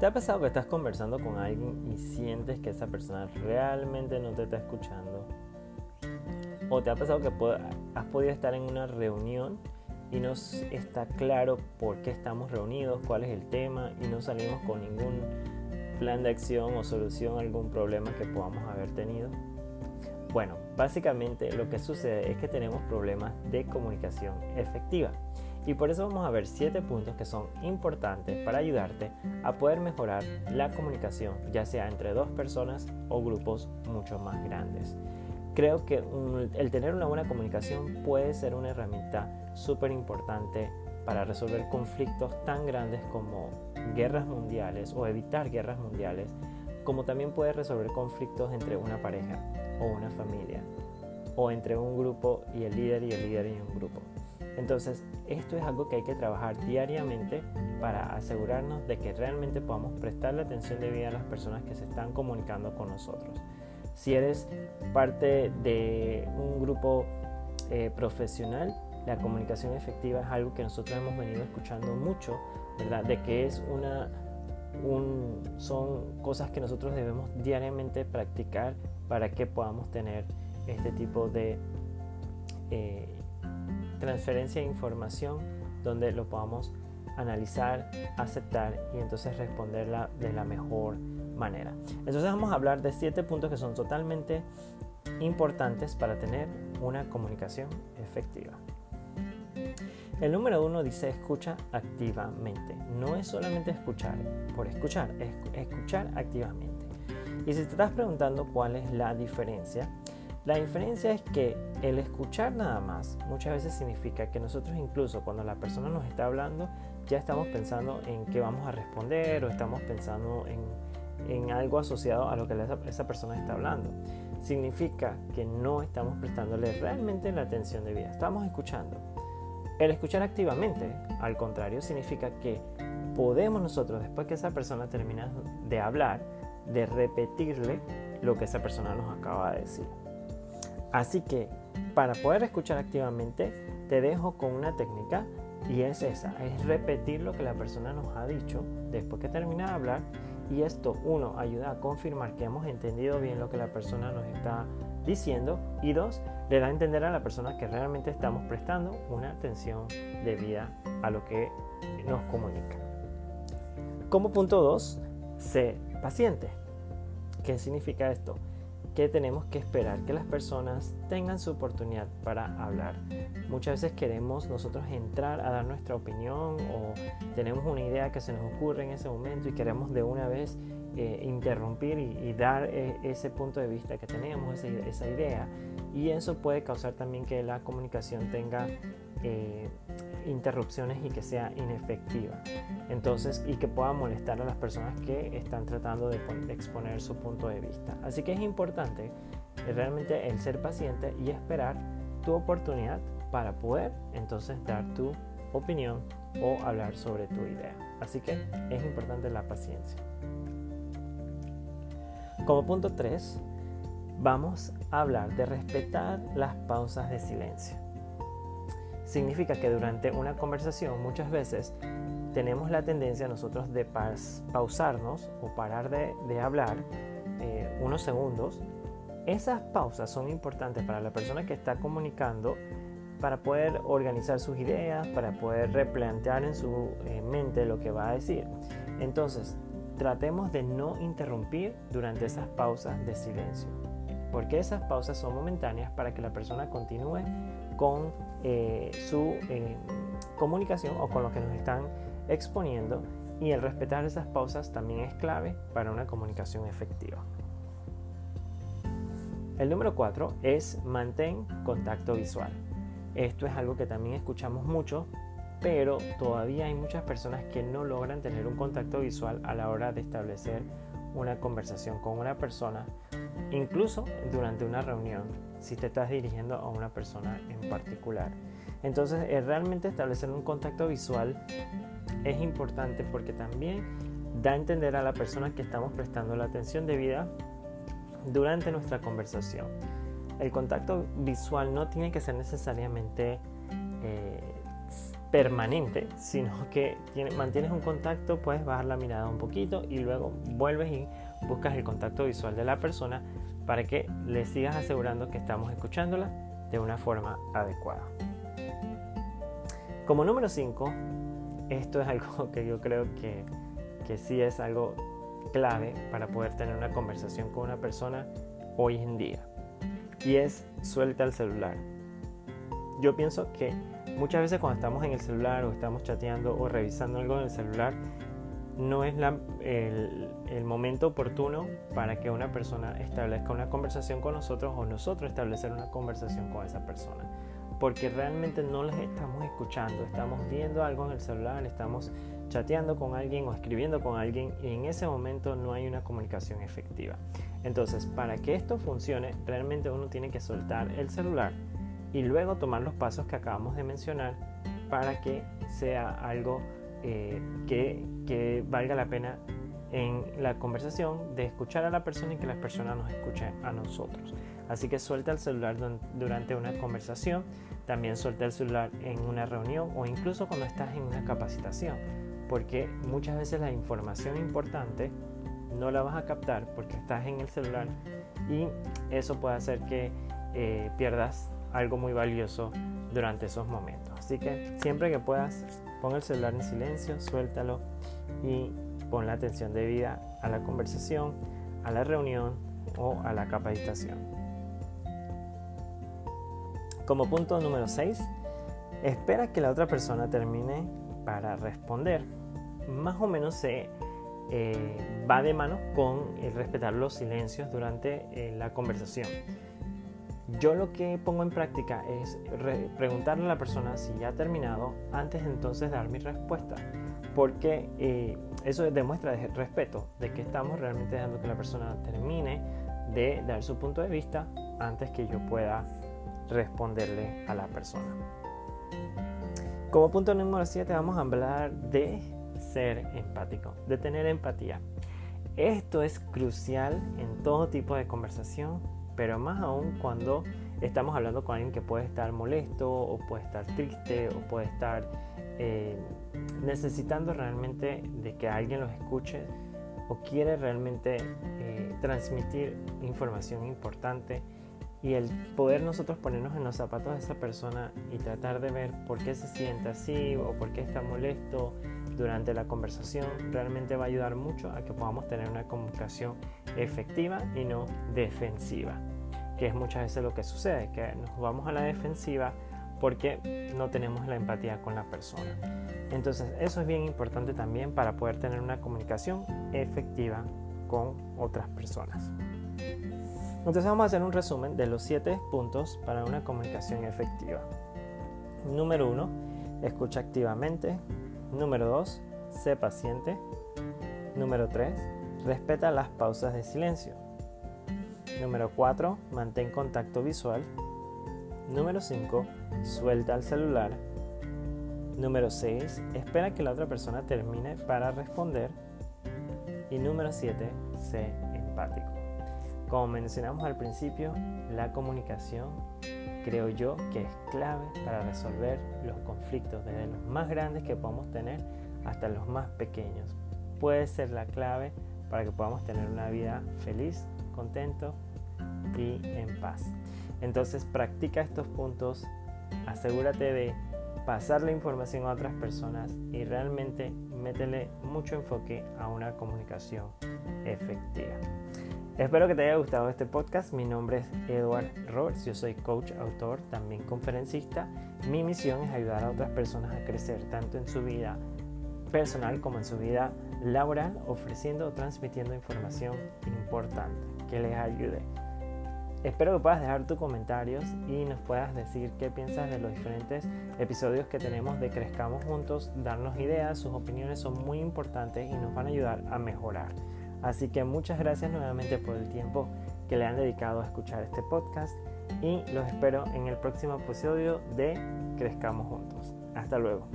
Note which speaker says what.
Speaker 1: ¿Te ha pasado que estás conversando con alguien y sientes que esa persona realmente no te está escuchando? ¿O te ha pasado que has podido estar en una reunión y no está claro por qué estamos reunidos, cuál es el tema y no salimos con ningún plan de acción o solución a algún problema que podamos haber tenido? Bueno, básicamente lo que sucede es que tenemos problemas de comunicación efectiva. Y por eso vamos a ver 7 puntos que son importantes para ayudarte a poder mejorar la comunicación, ya sea entre dos personas o grupos mucho más grandes. Creo que el tener una buena comunicación puede ser una herramienta súper importante para resolver conflictos tan grandes como guerras mundiales o evitar guerras mundiales, como también puede resolver conflictos entre una pareja o una familia, o entre un grupo y el líder y el líder y un grupo. Entonces, esto es algo que hay que trabajar diariamente para asegurarnos de que realmente podamos prestarle atención debida a las personas que se están comunicando con nosotros. Si eres parte de un grupo eh, profesional, la comunicación efectiva es algo que nosotros hemos venido escuchando mucho, ¿verdad? De que es una, son cosas que nosotros debemos diariamente practicar para que podamos tener este tipo de eh, transferencia de información donde lo podamos analizar, aceptar y entonces responderla de la mejor manera. Entonces vamos a hablar de siete puntos que son totalmente importantes para tener una comunicación efectiva. El número uno dice escucha activamente. No es solamente escuchar por escuchar, es escuchar activamente. Y si te estás preguntando cuál es la diferencia, la diferencia es que el escuchar nada más muchas veces significa que nosotros incluso cuando la persona nos está hablando ya estamos pensando en qué vamos a responder o estamos pensando en, algo asociado a lo que esa, persona está hablando. Significa que no estamos prestándole realmente la atención debida, estamos escuchando. El escuchar activamente, al contrario, significa que podemos nosotros, después que esa persona termina de hablar, de repetirle lo que esa persona nos acaba de decir. Así que para poder escuchar activamente, te dejo con una técnica y es esa, es repetir lo que la persona nos ha dicho después que termina de hablar y esto, uno, ayuda a confirmar que hemos entendido bien lo que la persona nos está diciendo y dos, le da a entender a la persona que realmente estamos prestando una atención debida a lo que nos comunica. Como punto dos, sé paciente. ¿Qué significa esto? Que tenemos que esperar que las personas tengan su oportunidad para hablar. Muchas veces queremos nosotros entrar a dar nuestra opinión o tenemos una idea que se nos ocurre en ese momento y queremos de una vez eh, interrumpir y, dar eh, ese punto de vista que tenemos, esa, esa idea. Y eso puede causar también que la comunicación tenga eh, interrupciones y que sea inefectiva. Entonces, y que pueda molestar a las personas que están tratando de, exponer su punto de vista. Así que es importante realmente el ser paciente y esperar tu oportunidad para poder entonces dar tu opinión o hablar sobre tu idea. Así que es importante la paciencia. Como punto 3, vamos a hablar de respetar las pausas de silencio significa que durante una conversación muchas veces tenemos la tendencia nosotros de pausarnos o parar de, hablar eh, unos segundos. Esas pausas son importantes para la persona que está comunicando para poder organizar sus ideas, para poder replantear en su eh, mente lo que va a decir. Entonces, tratemos de no interrumpir durante esas pausas de silencio, porque esas pausas son momentáneas para que la persona continúe con eh, su eh, comunicación o con lo que nos están exponiendo y el respetar esas pausas también es clave para una comunicación efectiva. El número 4 es mantén contacto visual. Esto es algo que también escuchamos mucho, pero todavía hay muchas personas que no logran tener un contacto visual a la hora de establecer una conversación con una persona, incluso durante una reunión, si te estás dirigiendo a una persona en particular. Entonces, eh, realmente establecer un contacto visual es importante porque también da a entender a la persona que estamos prestando la atención debida durante nuestra conversación. El contacto visual no tiene que ser necesariamente eh, permanente, sino que mantienes un contacto, puedes bajar la mirada un poquito y luego vuelves y buscas el contacto visual de la persona para que le sigas asegurando que estamos escuchándola de una forma adecuada. Como número 5, esto es algo que yo creo que, que sí es algo clave para poder tener una conversación con una persona hoy en día. Y es suelta el celular. Yo pienso que muchas veces cuando estamos en el celular o estamos chateando o revisando algo en el celular, no es el, momento oportuno para que una persona establezca una conversación con nosotros o nosotros establecer una conversación con esa persona. Porque realmente no les estamos escuchando, estamos viendo algo en el celular, estamos chateando con alguien o escribiendo con alguien y en ese momento no hay una comunicación efectiva. Entonces, para que esto funcione, realmente uno tiene que soltar el celular y luego tomar los pasos que acabamos de mencionar para que sea algo eh, que, que valga la pena en la conversación de escuchar a la persona y que la persona nos escuche a nosotros. Así que suelta el celular durante una conversación, también suelta el celular en una reunión o incluso cuando estás en una capacitación, porque muchas veces la información importante no la vas a captar porque estás en el celular y eso puede hacer que eh, pierdas algo muy valioso durante esos momentos. Así que siempre que puedas, pon el celular en silencio, suéltalo y pon la atención debida a la conversación, a la reunión o a la capacitación. Como punto número 6, espera que la otra persona termine para responder. Más o menos se eh, va de mano con el respetar los silencios durante eh, la conversación. Yo lo que pongo en práctica es preguntarle a la persona si ya ha terminado antes de entonces dar mi respuesta, porque eh, eso demuestra respeto, de que estamos realmente dejando que la persona termine de dar su punto de vista antes que yo pueda responderle a la persona. Como punto número 7 vamos a hablar de ser empático, de tener empatía. Esto es crucial en todo tipo de conversación pero más aún cuando estamos hablando con alguien que puede estar molesto o puede estar triste o puede estar eh, necesitando realmente de que alguien los escuche o quiere realmente eh, transmitir información importante y el poder nosotros ponernos en los zapatos de esa persona y tratar de ver por qué se siente así o por qué está molesto durante la conversación realmente va a ayudar mucho a que podamos tener una comunicación efectiva y no defensiva, que es muchas veces lo que sucede, que nos vamos a la defensiva porque no tenemos la empatía con la persona. Entonces eso es bien importante también para poder tener una comunicación efectiva con otras personas. Entonces vamos a hacer un resumen de los siete puntos para una comunicación efectiva. Número uno, escucha activamente. Número dos, sé paciente. Número tres, respeta las pausas de silencio. Número 4. Mantén contacto visual. Número 5. Suelta el celular. Número 6. Espera que la otra persona termine para responder. Y número 7. Sé empático. Como mencionamos al principio, la comunicación creo yo que es clave para resolver los conflictos, desde los más grandes que podamos tener hasta los más pequeños. Puede ser la clave para que podamos tener una vida feliz, contento y en paz. Entonces practica estos puntos, asegúrate de pasar la información a otras personas y realmente métele mucho enfoque a una comunicación efectiva. Espero que te haya gustado este podcast. Mi nombre es Edward Roberts. Yo soy coach, autor, también conferencista. Mi misión es ayudar a otras personas a crecer tanto en su vida personal como en su vida laboral, ofreciendo o transmitiendo información importante que les ayude. Espero que puedas dejar tus comentarios y nos puedas decir qué piensas de los diferentes episodios que tenemos de Crezcamos Juntos, darnos ideas, sus opiniones son muy importantes y nos van a ayudar a mejorar. Así que muchas gracias nuevamente por el tiempo que le han dedicado a escuchar este podcast y los espero en el próximo episodio de Crezcamos Juntos. Hasta luego.